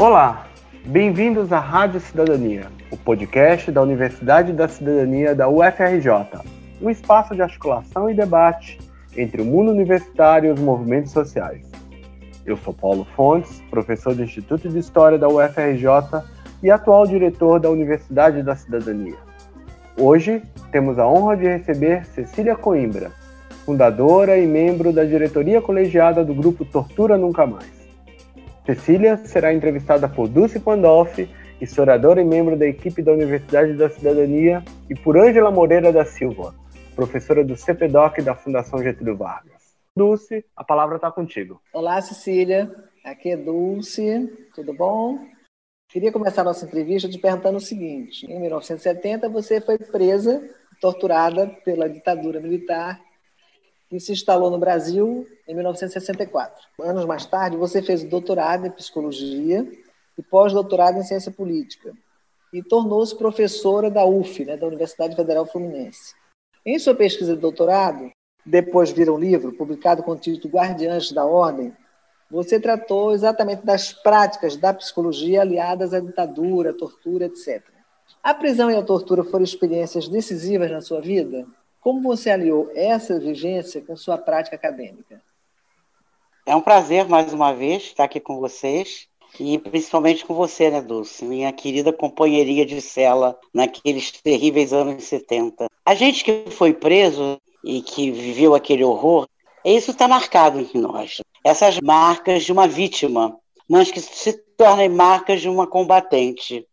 Olá, bem-vindos à Rádio Cidadania, o podcast da Universidade da Cidadania da UFRJ, um espaço de articulação e debate entre o mundo universitário e os movimentos sociais. Eu sou Paulo Fontes, professor do Instituto de História da UFRJ e atual diretor da Universidade da Cidadania. Hoje temos a honra de receber Cecília Coimbra, fundadora e membro da diretoria colegiada do grupo Tortura Nunca Mais. Cecília será entrevistada por Dulce Pandolfi, historiadora e membro da equipe da Universidade da Cidadania, e por Ângela Moreira da Silva, professora do CPDOC da Fundação Getúlio Vargas. Dulce, a palavra está contigo. Olá, Cecília. Aqui é Dulce. Tudo bom? Queria começar nossa entrevista te perguntando o seguinte: em 1970 você foi presa, torturada pela ditadura militar que se instalou no Brasil em 1964. Anos mais tarde, você fez doutorado em psicologia e pós-doutorado em ciência política e tornou-se professora da UF, né, da Universidade Federal Fluminense. Em sua pesquisa de doutorado, depois vira um livro publicado com o título Guardiães da Ordem, você tratou exatamente das práticas da psicologia aliadas à ditadura, à tortura, etc. A prisão e a tortura foram experiências decisivas na sua vida? Como você aliou essa vivência com sua prática acadêmica? É um prazer, mais uma vez, estar aqui com vocês. E principalmente com você, né, Dulce? Minha querida companheirinha de cela naqueles terríveis anos 70. A gente que foi preso e que viveu aquele horror, isso está marcado em nós. Essas marcas de uma vítima, mas que se tornem marcas de uma combatente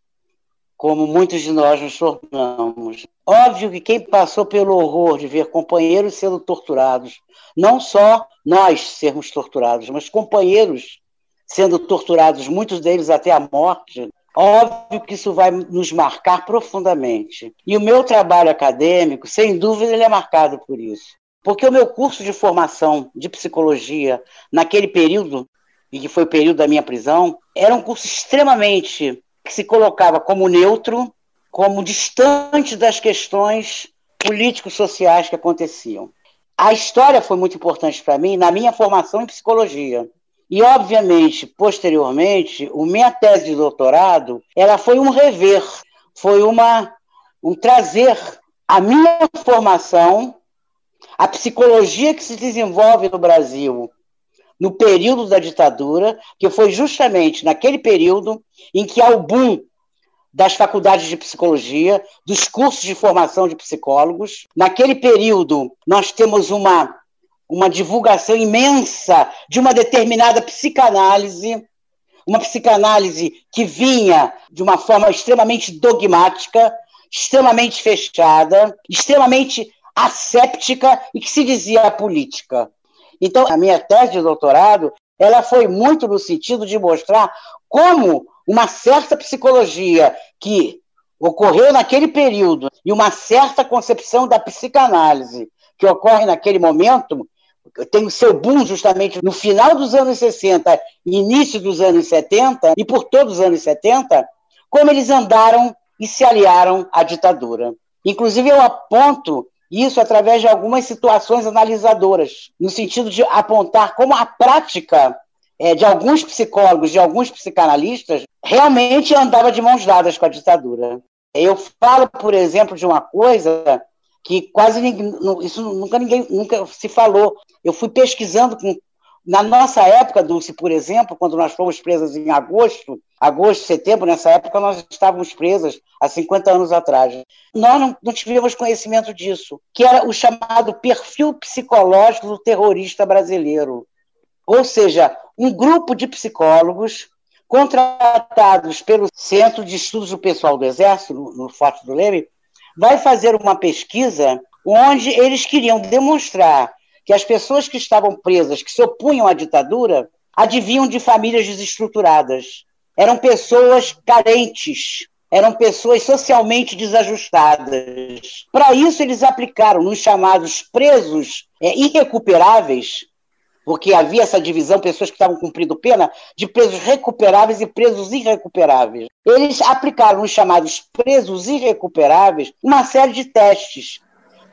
como muitos de nós nos tornamos. Óbvio que quem passou pelo horror de ver companheiros sendo torturados, não só nós sermos torturados, mas companheiros sendo torturados, muitos deles até a morte, óbvio que isso vai nos marcar profundamente. E o meu trabalho acadêmico, sem dúvida, ele é marcado por isso. Porque o meu curso de formação de psicologia, naquele período, e que foi o período da minha prisão, era um curso extremamente que se colocava como neutro, como distante das questões políticos-sociais que aconteciam. A história foi muito importante para mim na minha formação em psicologia. E, obviamente, posteriormente, a minha tese de doutorado ela foi um rever, foi uma, um trazer a minha formação, a psicologia que se desenvolve no Brasil no período da ditadura, que foi justamente naquele período em que há o boom das faculdades de psicologia, dos cursos de formação de psicólogos. Naquele período, nós temos uma, uma divulgação imensa de uma determinada psicanálise, uma psicanálise que vinha de uma forma extremamente dogmática, extremamente fechada, extremamente asséptica e que se dizia política. Então, a minha tese de doutorado, ela foi muito no sentido de mostrar como uma certa psicologia que ocorreu naquele período e uma certa concepção da psicanálise que ocorre naquele momento tem o seu boom justamente no final dos anos 60 início dos anos 70 e por todos os anos 70, como eles andaram e se aliaram à ditadura. Inclusive, eu aponto isso através de algumas situações analisadoras, no sentido de apontar como a prática é, de alguns psicólogos, de alguns psicanalistas, realmente andava de mãos dadas com a ditadura. Eu falo, por exemplo, de uma coisa que quase ninguém, isso nunca ninguém nunca se falou. Eu fui pesquisando com na nossa época, Dulce, por exemplo, quando nós fomos presas em agosto, agosto, setembro, nessa época nós estávamos presas há 50 anos atrás. Nós não, não tivemos conhecimento disso, que era o chamado perfil psicológico do terrorista brasileiro. Ou seja, um grupo de psicólogos contratados pelo Centro de Estudos do Pessoal do Exército, no, no Forte do Leme, vai fazer uma pesquisa onde eles queriam demonstrar que as pessoas que estavam presas, que se opunham à ditadura, adivinham de famílias desestruturadas. Eram pessoas carentes, eram pessoas socialmente desajustadas. Para isso, eles aplicaram nos chamados presos é, irrecuperáveis, porque havia essa divisão, pessoas que estavam cumprindo pena, de presos recuperáveis e presos irrecuperáveis. Eles aplicaram nos chamados presos irrecuperáveis uma série de testes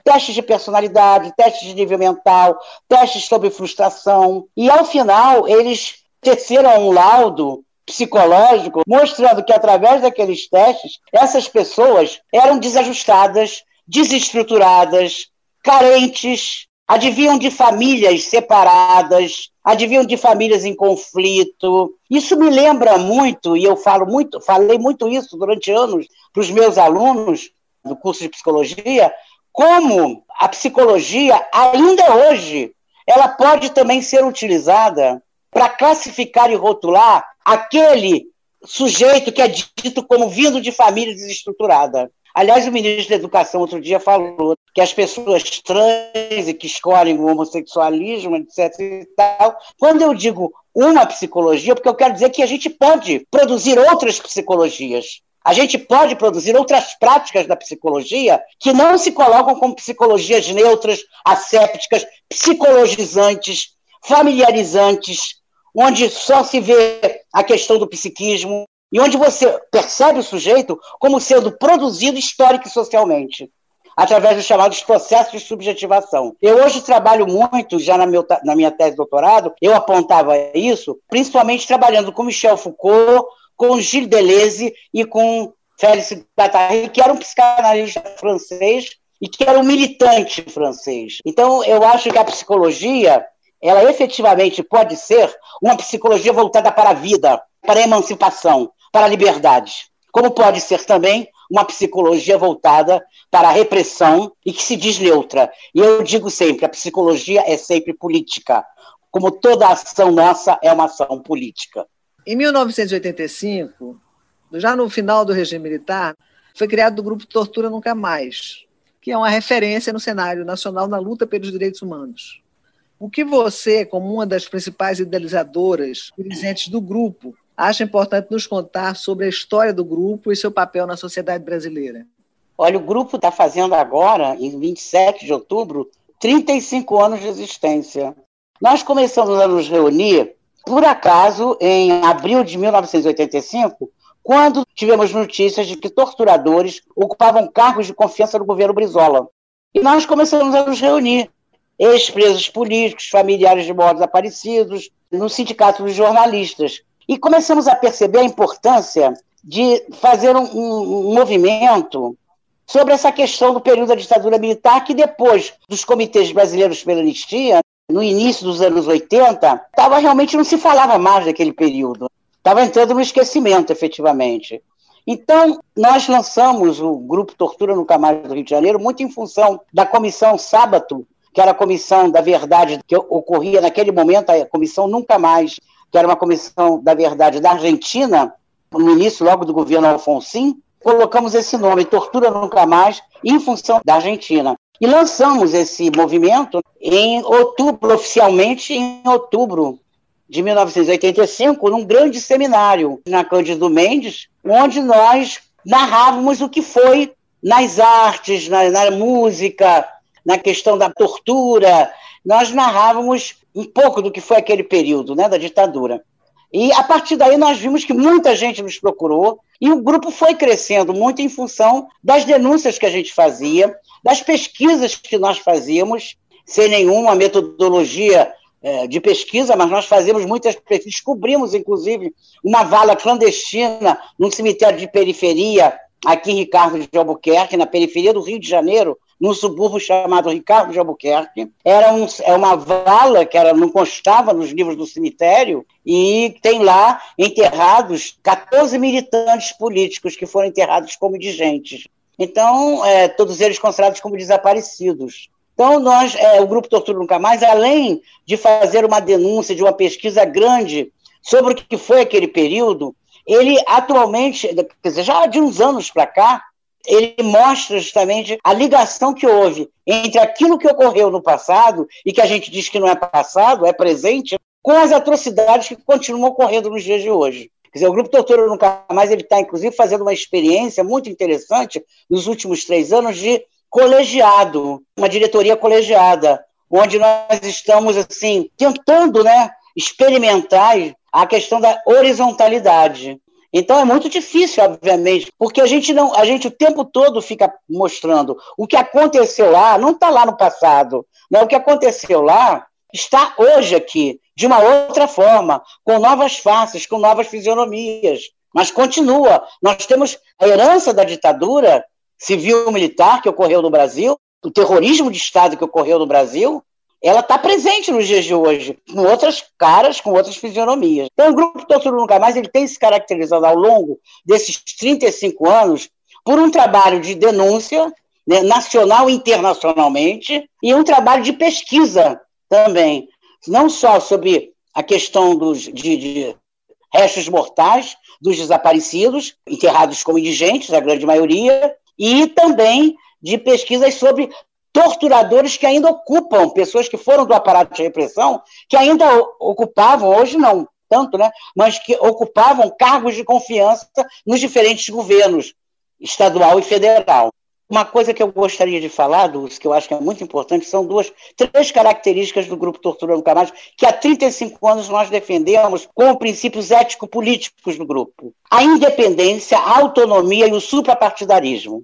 testes de personalidade, testes de nível mental, testes sobre frustração. E, ao final, eles teceram um laudo psicológico, mostrando que através daqueles testes, essas pessoas eram desajustadas, desestruturadas, carentes, advinham de famílias separadas, advinham de famílias em conflito. Isso me lembra muito, e eu falo muito, falei muito isso durante anos para os meus alunos do curso de psicologia, como a psicologia, ainda hoje, ela pode também ser utilizada para classificar e rotular aquele sujeito que é dito como vindo de família desestruturada. Aliás, o ministro da Educação outro dia falou que as pessoas trans e que escolhem o homossexualismo, etc. E tal. Quando eu digo uma psicologia, porque eu quero dizer que a gente pode produzir outras psicologias. A gente pode produzir outras práticas da psicologia que não se colocam como psicologias neutras, assépticas, psicologizantes, familiarizantes, onde só se vê a questão do psiquismo e onde você percebe o sujeito como sendo produzido histórico e socialmente através dos chamados processos de subjetivação. Eu hoje trabalho muito, já na, meu, na minha tese de doutorado, eu apontava isso, principalmente trabalhando com Michel Foucault, com Gilles Deleuze e com Félix Guattari, que era um psicanalista francês e que era um militante francês. Então, eu acho que a psicologia, ela efetivamente pode ser uma psicologia voltada para a vida, para a emancipação, para a liberdade. Como pode ser também uma psicologia voltada para a repressão e que se diz neutra. E eu digo sempre, a psicologia é sempre política, como toda ação nossa é uma ação política. Em 1985, já no final do regime militar, foi criado o grupo Tortura Nunca Mais, que é uma referência no cenário nacional na luta pelos direitos humanos. O que você, como uma das principais idealizadoras, dirigentes do grupo, acha importante nos contar sobre a história do grupo e seu papel na sociedade brasileira? Olha, o grupo está fazendo agora, em 27 de outubro, 35 anos de existência. Nós começamos a nos reunir por acaso, em abril de 1985, quando tivemos notícias de que torturadores ocupavam cargos de confiança no governo Brizola. E nós começamos a nos reunir, ex-presos políticos, familiares de mortos desaparecidos, no Sindicato dos Jornalistas. E começamos a perceber a importância de fazer um, um movimento sobre essa questão do período da ditadura militar, que depois dos comitês brasileiros pela anistia, no início dos anos 80, tava, realmente não se falava mais daquele período. Estava entrando no esquecimento, efetivamente. Então, nós lançamos o Grupo Tortura no Camargo do Rio de Janeiro muito em função da Comissão Sábato, que era a Comissão da Verdade, que ocorria naquele momento, a Comissão Nunca Mais, que era uma Comissão da Verdade da Argentina, no início logo do governo Alfonsin, colocamos esse nome, Tortura Nunca Mais, em função da Argentina. E lançamos esse movimento em outubro, oficialmente em outubro de 1985, num grande seminário na Cândido Mendes, onde nós narrávamos o que foi nas artes, na, na música, na questão da tortura. Nós narrávamos um pouco do que foi aquele período né, da ditadura. E a partir daí nós vimos que muita gente nos procurou e o grupo foi crescendo muito em função das denúncias que a gente fazia, das pesquisas que nós fazíamos, sem nenhuma metodologia é, de pesquisa, mas nós fazíamos muitas pesquisas, descobrimos, inclusive, uma vala clandestina num cemitério de periferia, aqui em Ricardo de Albuquerque, na periferia do Rio de Janeiro, num subúrbio chamado Ricardo de Albuquerque. Era um, é uma vala que era, não constava nos livros do cemitério, e tem lá enterrados 14 militantes políticos que foram enterrados como indigentes. Então, é, todos eles considerados como desaparecidos. Então, nós, é, o Grupo Tortura Nunca Mais, além de fazer uma denúncia de uma pesquisa grande sobre o que foi aquele período, ele atualmente, quer dizer, já de uns anos para cá, ele mostra justamente a ligação que houve entre aquilo que ocorreu no passado e que a gente diz que não é passado, é presente, com as atrocidades que continuam ocorrendo nos dias de hoje. Quer dizer, o Grupo Tortura Nunca Mais ele está, inclusive, fazendo uma experiência muito interessante nos últimos três anos de colegiado, uma diretoria colegiada, onde nós estamos assim tentando, né, experimentar a questão da horizontalidade. Então é muito difícil, obviamente, porque a gente não, a gente o tempo todo fica mostrando o que aconteceu lá, não está lá no passado, né? O que aconteceu lá está hoje aqui, de uma outra forma, com novas faces, com novas fisionomias. Mas continua. Nós temos a herança da ditadura civil-militar que ocorreu no Brasil, o terrorismo de Estado que ocorreu no Brasil, ela está presente nos dias de hoje, com outras caras, com outras fisionomias. Então, o Grupo Tortura Nunca Mais ele tem se caracterizado ao longo desses 35 anos por um trabalho de denúncia, né, nacional e internacionalmente, e um trabalho de pesquisa também, não só sobre a questão dos, de, de restos mortais dos desaparecidos, enterrados como indigentes, a grande maioria, e também de pesquisas sobre torturadores que ainda ocupam, pessoas que foram do aparato de repressão, que ainda ocupavam, hoje não tanto, né, mas que ocupavam cargos de confiança nos diferentes governos, estadual e federal. Uma coisa que eu gostaria de falar, Dulce, que eu acho que é muito importante, são duas, três características do Grupo Tortura Nunca Mais, que há 35 anos nós defendemos como princípios ético-políticos do grupo. A independência, a autonomia e o suprapartidarismo.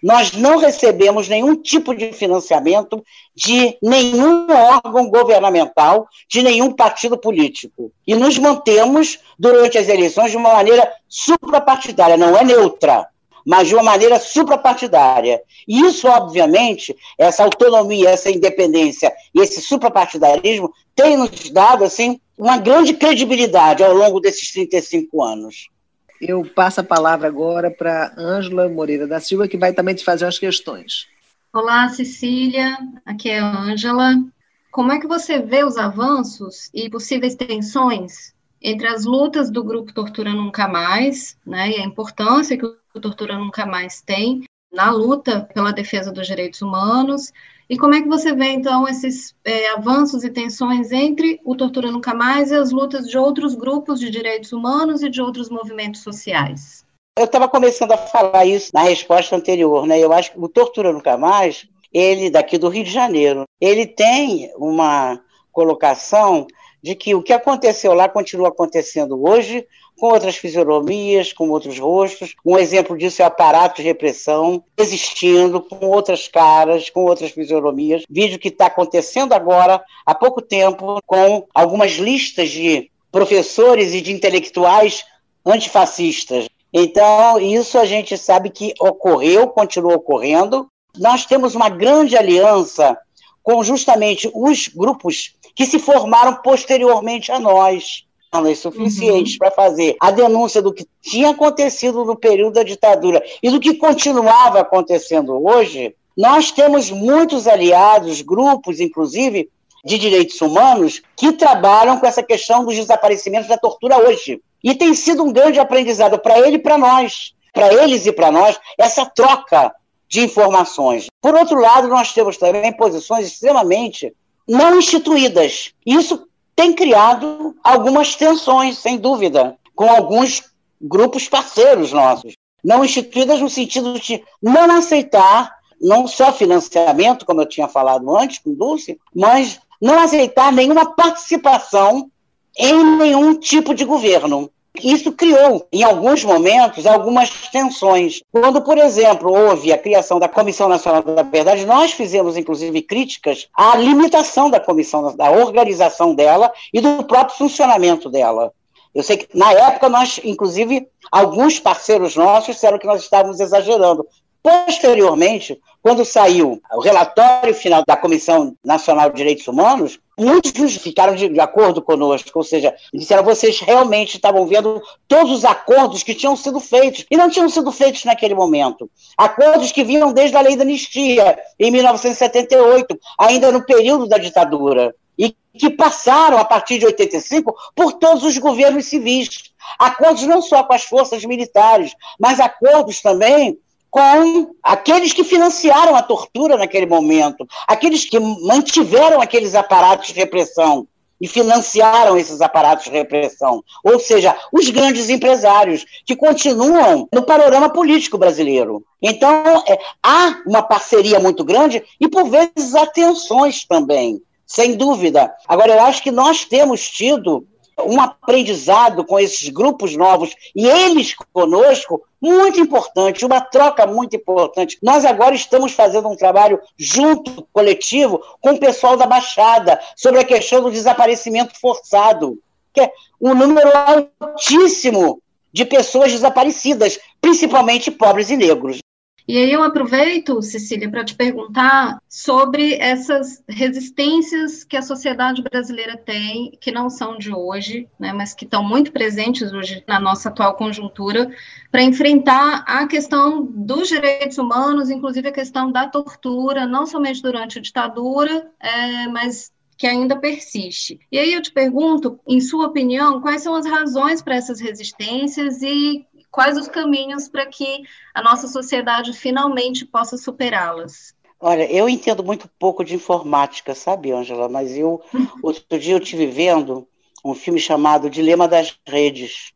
Nós não recebemos nenhum tipo de financiamento de nenhum órgão governamental, de nenhum partido político. E nos mantemos, durante as eleições, de uma maneira suprapartidária, não é neutra mas de uma maneira suprapartidária. E isso, obviamente, essa autonomia, essa independência e esse suprapartidarismo tem nos dado assim, uma grande credibilidade ao longo desses 35 anos. Eu passo a palavra agora para Ângela Moreira da Silva, que vai também te fazer umas questões. Olá, Cecília. Aqui é a Ângela. Como é que você vê os avanços e possíveis tensões entre as lutas do grupo Tortura Nunca Mais, né, e a importância que o Tortura Nunca Mais tem na luta pela defesa dos direitos humanos, e como é que você vê, então, esses é, avanços e tensões entre o Tortura Nunca Mais e as lutas de outros grupos de direitos humanos e de outros movimentos sociais? Eu estava começando a falar isso na resposta anterior, né? Eu acho que o Tortura Nunca Mais, ele daqui do Rio de Janeiro, ele tem uma colocação de que o que aconteceu lá continua acontecendo hoje, com outras fisionomias, com outros rostos. Um exemplo disso é o aparato de repressão existindo, com outras caras, com outras fisionomias. Vídeo que está acontecendo agora, há pouco tempo, com algumas listas de professores e de intelectuais antifascistas. Então, isso a gente sabe que ocorreu, continua ocorrendo. Nós temos uma grande aliança com justamente os grupos que se formaram posteriormente a nós suficientes uhum. para fazer a denúncia do que tinha acontecido no período da ditadura e do que continuava acontecendo hoje, nós temos muitos aliados, grupos, inclusive, de direitos humanos, que trabalham com essa questão dos desaparecimentos da tortura hoje. E tem sido um grande aprendizado para ele e para nós, para eles e para nós, essa troca de informações. Por outro lado, nós temos também posições extremamente não instituídas. Isso tem criado algumas tensões, sem dúvida, com alguns grupos parceiros nossos. Não instituídas no sentido de não aceitar não só financiamento, como eu tinha falado antes com Dulce, mas não aceitar nenhuma participação em nenhum tipo de governo. Isso criou, em alguns momentos, algumas tensões. Quando, por exemplo, houve a criação da Comissão Nacional da Verdade, nós fizemos, inclusive, críticas à limitação da comissão, da organização dela e do próprio funcionamento dela. Eu sei que, na época, nós, inclusive, alguns parceiros nossos disseram que nós estávamos exagerando. Posteriormente, quando saiu o relatório final da Comissão Nacional de Direitos Humanos, muitos ficaram de, de acordo conosco, ou seja, disseram vocês realmente estavam vendo todos os acordos que tinham sido feitos, e não tinham sido feitos naquele momento. Acordos que vinham desde a lei da anistia, em 1978, ainda no período da ditadura e que passaram, a partir de 85, por todos os governos civis. Acordos não só com as forças militares, mas acordos também com aqueles que financiaram a tortura naquele momento, aqueles que mantiveram aqueles aparatos de repressão e financiaram esses aparatos de repressão, ou seja, os grandes empresários que continuam no panorama político brasileiro. Então, é, há uma parceria muito grande e, por vezes, há tensões também, sem dúvida. Agora, eu acho que nós temos tido um aprendizado com esses grupos novos e eles conosco muito importante, uma troca muito importante. Nós agora estamos fazendo um trabalho junto, coletivo, com o pessoal da Baixada, sobre a questão do desaparecimento forçado, que é um número altíssimo de pessoas desaparecidas, principalmente pobres e negros. E aí eu aproveito, Cecília, para te perguntar sobre essas resistências que a sociedade brasileira tem, que não são de hoje, né, mas que estão muito presentes hoje na nossa atual conjuntura, para enfrentar a questão dos direitos humanos, inclusive a questão da tortura, não somente durante a ditadura, é, mas que ainda persiste. E aí eu te pergunto, em sua opinião, quais são as razões para essas resistências e quais os caminhos para que a nossa sociedade finalmente possa superá-las? Olha, eu entendo muito pouco de informática, sabe, Ângela? Mas eu, outro dia eu estive vendo um filme chamado Dilema das Redes.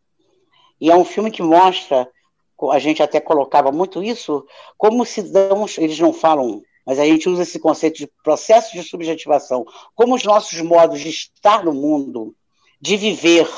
E é um filme que mostra, a gente até colocava muito isso, como cidadãos, eles não falam, mas a gente usa esse conceito de processo de subjetivação, como os nossos modos de estar no mundo, de viver,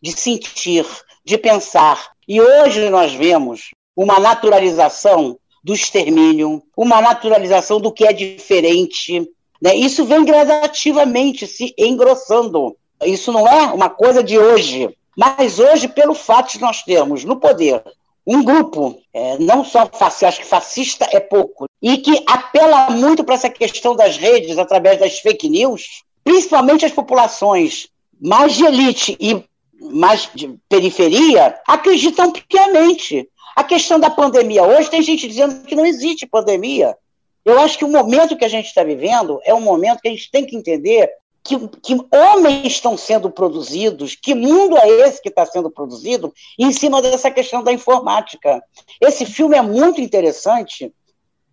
de sentir, de pensar. E hoje nós vemos uma naturalização do extermínio, uma naturalização do que é diferente. Né? Isso vem gradativamente se engrossando. Isso não é uma coisa de hoje. Mas hoje, pelo fato de nós termos no poder um grupo, é, não só fascista, acho que fascista é pouco, e que apela muito para essa questão das redes através das fake news, principalmente as populações mais de elite e mais de periferia acreditam piamente. A questão da pandemia hoje, tem gente dizendo que não existe pandemia. Eu acho que o momento que a gente está vivendo é um momento que a gente tem que entender que, que homens estão sendo produzidos, que mundo é esse que está sendo produzido em cima dessa questão da informática. Esse filme é muito interessante,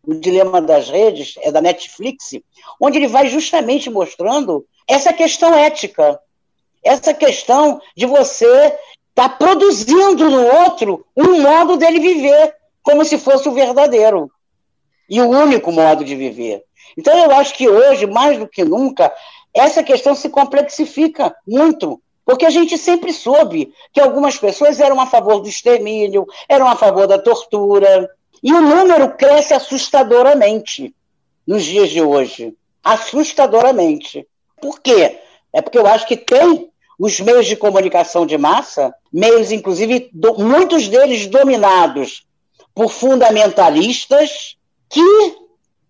O Dilema das Redes, é da Netflix, onde ele vai justamente mostrando essa questão ética essa questão de você estar tá produzindo no outro um modo dele viver, como se fosse o verdadeiro e o único modo de viver. Então, eu acho que hoje, mais do que nunca, essa questão se complexifica muito, porque a gente sempre soube que algumas pessoas eram a favor do extermínio, eram a favor da tortura, e o número cresce assustadoramente nos dias de hoje. Assustadoramente. Por quê? É porque eu acho que tem os meios de comunicação de massa, meios, inclusive, do, muitos deles dominados por fundamentalistas que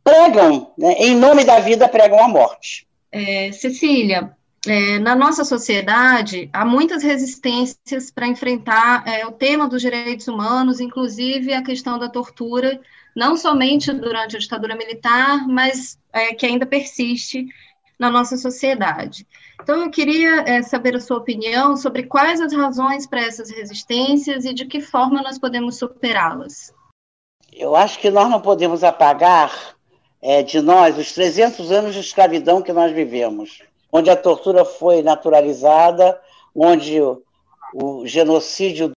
pregam, né, em nome da vida, pregam a morte. É, Cecília, é, na nossa sociedade, há muitas resistências para enfrentar é, o tema dos direitos humanos, inclusive a questão da tortura, não somente durante a ditadura militar, mas é, que ainda persiste na nossa sociedade. Então, eu queria é, saber a sua opinião sobre quais as razões para essas resistências e de que forma nós podemos superá-las. Eu acho que nós não podemos apagar é, de nós os 300 anos de escravidão que nós vivemos, onde a tortura foi naturalizada, onde o, o genocídio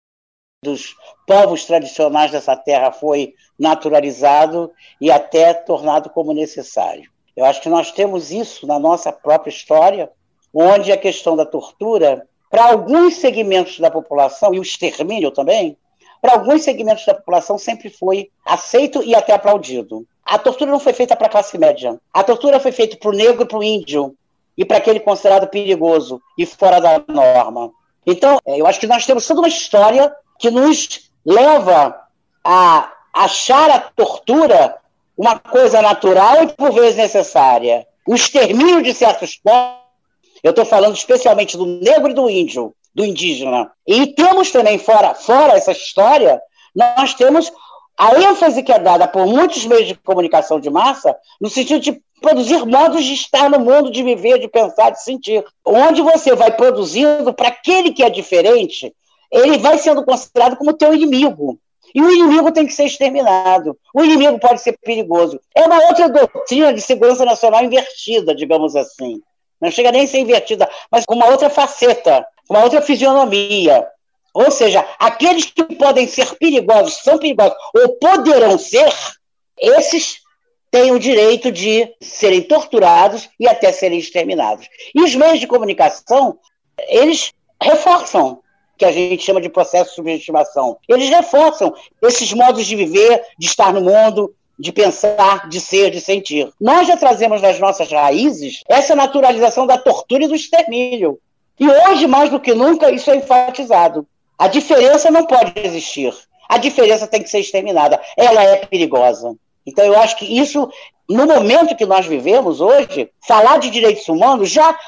dos povos tradicionais dessa terra foi naturalizado e até tornado como necessário. Eu acho que nós temos isso na nossa própria história, onde a questão da tortura, para alguns segmentos da população, e o extermínio também, para alguns segmentos da população sempre foi aceito e até aplaudido. A tortura não foi feita para a classe média. A tortura foi feita para o negro e para o índio, e para aquele considerado perigoso e fora da norma. Então, é, eu acho que nós temos toda uma história que nos leva a achar a tortura uma coisa natural e por vezes necessária. O extermínio de certos povos, eu estou falando especialmente do negro e do índio, do indígena. E temos também, fora, fora essa história, nós temos a ênfase que é dada por muitos meios de comunicação de massa no sentido de produzir modos de estar no mundo, de viver, de pensar, de sentir. Onde você vai produzindo para aquele que é diferente, ele vai sendo considerado como teu inimigo. E o inimigo tem que ser exterminado. O inimigo pode ser perigoso. É uma outra doutrina de segurança nacional invertida, digamos assim. Não chega nem a ser invertida, mas com uma outra faceta, uma outra fisionomia. Ou seja, aqueles que podem ser perigosos, são perigosos, ou poderão ser, esses têm o direito de serem torturados e até serem exterminados. E os meios de comunicação, eles reforçam que a gente chama de processo de subjetivação. Eles reforçam esses modos de viver, de estar no mundo, de pensar, de ser, de sentir. Nós já trazemos nas nossas raízes essa naturalização da tortura e do extermínio. E hoje, mais do que nunca, isso é enfatizado. A diferença não pode existir. A diferença tem que ser exterminada. Ela é perigosa. Então, eu acho que isso, no momento que nós vivemos hoje, falar de direitos humanos já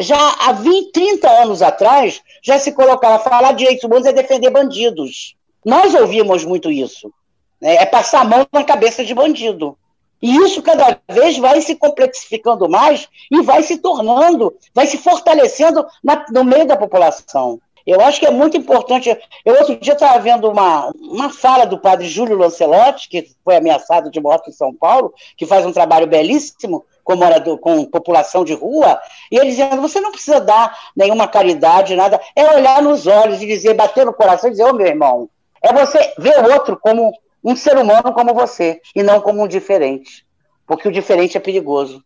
já há 20, 30 anos atrás, já se colocava falar de direitos humanos é defender bandidos. Nós ouvimos muito isso. Né? É passar a mão na cabeça de bandido. E isso cada vez vai se complexificando mais e vai se tornando, vai se fortalecendo na, no meio da população. Eu acho que é muito importante. Eu outro dia estava vendo uma, uma fala do padre Júlio Lancelotti, que foi ameaçado de morte em São Paulo, que faz um trabalho belíssimo com, morador, com população de rua, e ele dizendo: você não precisa dar nenhuma caridade, nada, é olhar nos olhos e dizer, bater no coração e dizer: ô oh, meu irmão, é você ver o outro como um ser humano como você, e não como um diferente, porque o diferente é perigoso.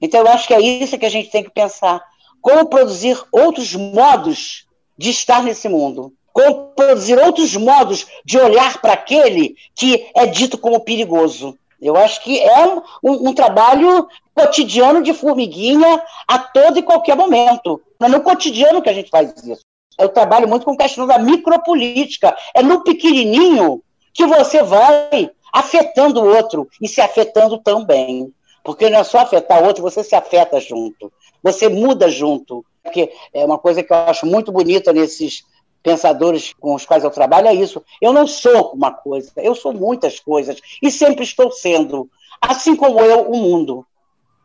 Então, eu acho que é isso que a gente tem que pensar. Como produzir outros modos de estar nesse mundo? Como produzir outros modos de olhar para aquele que é dito como perigoso? Eu acho que é um, um, trabalho cotidiano de formiguinha a todo e qualquer momento. Mas no cotidiano que a gente faz isso. Eu trabalho muito com questão da micropolítica. É no pequenininho que você vai afetando o outro e se afetando também. Porque não é só afetar o outro, você se afeta junto. Você muda junto. Porque é uma coisa que eu acho muito bonita nesses pensadores com os quais eu trabalho é isso. Eu não sou uma coisa, eu sou muitas coisas e sempre estou sendo, assim como eu, o mundo.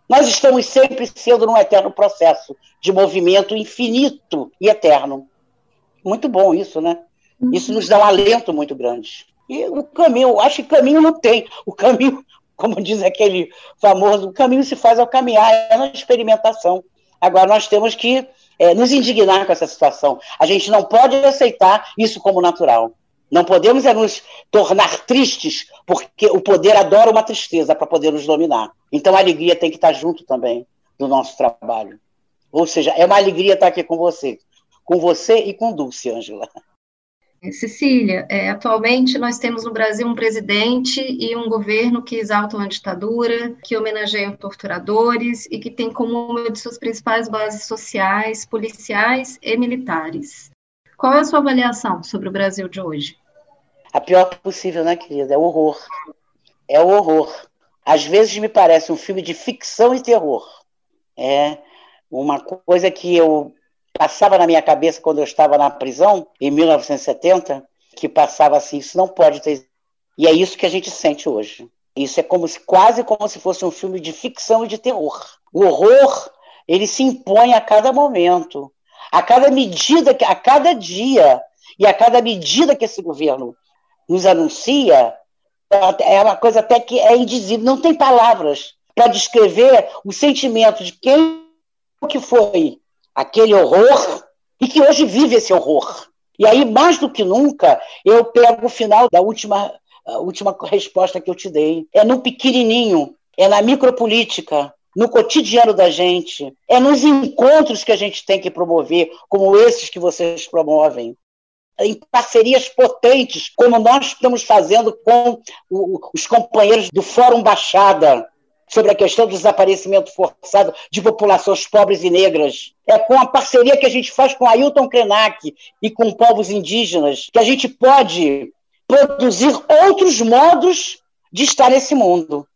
Nós estamos sempre sendo num eterno processo de movimento infinito e eterno. Muito bom isso, né? Isso nos dá um alento muito grande. E o caminho, acho que caminho não tem. O caminho, como diz aquele famoso, o caminho se faz ao caminhar, é na experimentação. Agora nós temos que é, nos indignar com essa situação. A gente não pode aceitar isso como natural. Não podemos é nos tornar tristes, porque o poder adora uma tristeza para poder nos dominar. Então a alegria tem que estar junto também do nosso trabalho. Ou seja, é uma alegria estar aqui com você. Com você e com Dulce, Ângela. Cecília, é, atualmente nós temos no Brasil um presidente e um governo que exaltam a ditadura, que homenageiam torturadores e que tem como uma de suas principais bases sociais, policiais e militares. Qual é a sua avaliação sobre o Brasil de hoje? A pior possível, né, querida? É o horror. É o horror. Às vezes me parece um filme de ficção e terror. É uma coisa que eu passava na minha cabeça quando eu estava na prisão, em 1970, que passava assim, isso não pode ter. E é isso que a gente sente hoje. Isso é como se, quase como se fosse um filme de ficção e de terror. O horror, ele se impõe a cada momento, a cada medida, a cada dia, e a cada medida que esse governo nos anuncia, é uma coisa até que é indizível, não tem palavras para descrever o sentimento de quem que foi aquele horror e que hoje vive esse horror. E aí, mais do que nunca, eu pego o final da última, última resposta que eu te dei. É no pequenininho, é na micropolítica, no cotidiano da gente, é nos encontros que a gente tem que promover, como esses que vocês promovem. Em parcerias potentes, como nós estamos fazendo com os companheiros do Fórum Baixada, sobre a questão do desaparecimento forçado de populações pobres e negras. É com a parceria que a gente faz com Ailton Krenak e com povos indígenas que a gente pode produzir outros modos de estar nesse mundo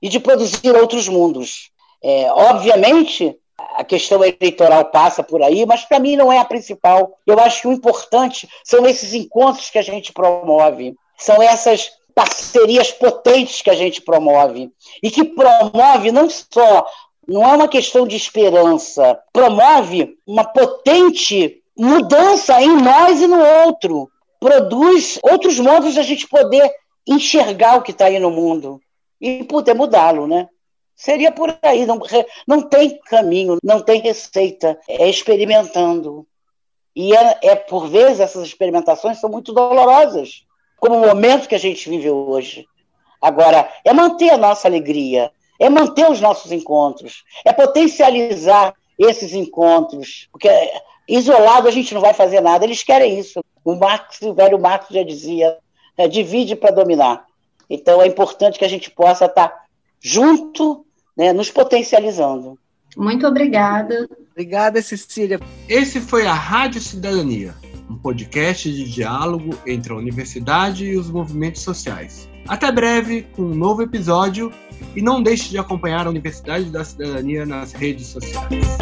e de produzir outros mundos. É, obviamente, a questão eleitoral passa por aí, mas para mim não é a principal. Eu acho que o importante são esses encontros que a gente promove, são essas parcerias potentes que a gente promove e que promove não só não é uma questão de esperança, promove uma potente mudança em nós e no outro, produz outros modos de a gente poder enxergar o que está aí no mundo e poder mudá-lo, né? Seria por aí, não, não tem caminho, não tem receita, é experimentando. E é, é, por vezes essas experimentações são muito dolorosas, como o momento que a gente vive hoje. Agora, é manter a nossa alegria, é manter os nossos encontros, é potencializar esses encontros, porque isolado a gente não vai fazer nada, eles querem isso. O Marx, o velho Marx já dizia, é, divide para dominar. Então é importante que a gente possa estar junto, né, nos potencializando. Muito obrigada. Obrigada, Cecília. Esse foi a Rádio Cidadania, um podcast de diálogo entre a universidade e os movimentos sociais. Até breve com um novo episódio e não deixe de acompanhar a Universidade da Cidadania nas redes sociais.